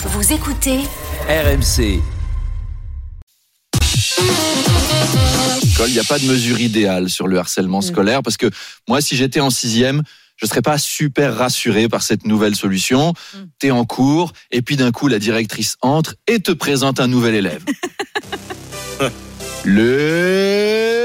Vous écoutez RMC. Il n'y a pas de mesure idéale sur le harcèlement scolaire parce que moi, si j'étais en sixième, je serais pas super rassuré par cette nouvelle solution. T'es en cours et puis d'un coup, la directrice entre et te présente un nouvel élève.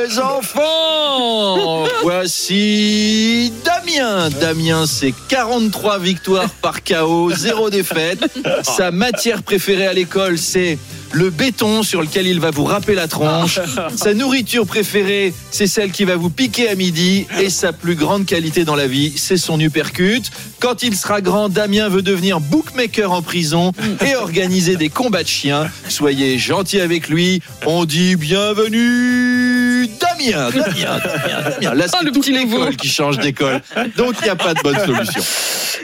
Enfants, voici Damien. Damien, c'est 43 victoires par KO, zéro défaite. Sa matière préférée à l'école, c'est le béton sur lequel il va vous râper la tronche. Sa nourriture préférée, c'est celle qui va vous piquer à midi. Et sa plus grande qualité dans la vie, c'est son uppercut. Quand il sera grand, Damien veut devenir bookmaker en prison et organiser des combats de chiens. Soyez gentils avec lui. On dit bienvenue Damien, Damien, Damien, Damien. Là, c'est Ah, le toute l'école qui change d'école. Donc, il n'y a pas de bonne solution.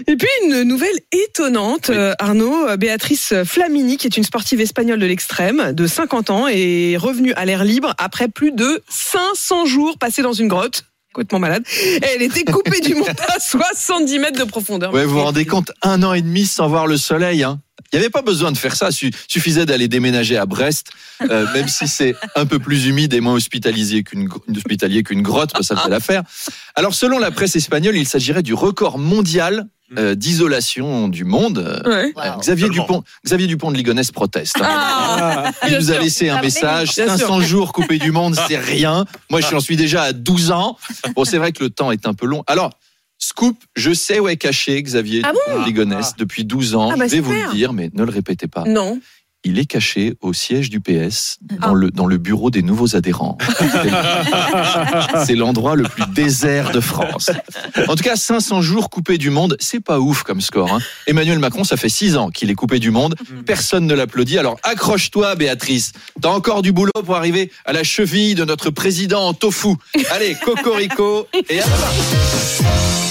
Et puis une nouvelle étonnante, euh, Arnaud, euh, Béatrice Flamini, qui est une sportive espagnole de l'extrême, de 50 ans, est revenue à l'air libre après plus de 500 jours passés dans une grotte. Complètement malade. Et elle était coupée du monde à 70 mètres de profondeur. Ouais, vous vous rendez compte, un an et demi sans voir le soleil. Hein. Il n'y avait pas besoin de faire ça. Su- suffisait d'aller déménager à Brest, euh, même si c'est un peu plus humide et moins hospitalisé qu'une hospitalier qu'une grotte, bah, ça fait l'affaire. Alors, selon la presse espagnole, il s'agirait du record mondial euh, d'isolation du monde. Euh. Xavier. Dupont, Xavier Dupont de Ligonnès proteste. hein. Ah, Il bien nous a sûr. laissé un Ah, message. bien sûr. 500 jours coupés du monde, c'est rien. Moi, je suis déjà à 12 ans. Bon, c'est vrai que le temps est un peu long. Alors, scoop, je sais où est caché Xavier Ah de Ligonnès depuis 12 ans. Ah bah, je vais vous le dire, mais ne le répétez pas. Non. Il est caché au siège du PS, dans, Ah. le, dans le bureau des nouveaux adhérents. C'est- l'endroit le plus désert de France. En tout cas, 500 jours coupés du monde, c'est pas ouf comme score. hein. Emmanuel Macron, ça fait 6 ans qu'il est coupé du monde. Personne ne l'applaudit. Alors accroche-toi, Béatrice. T'as encore du boulot pour arriver à la cheville de notre président en tofu. Allez, cocorico et à demain.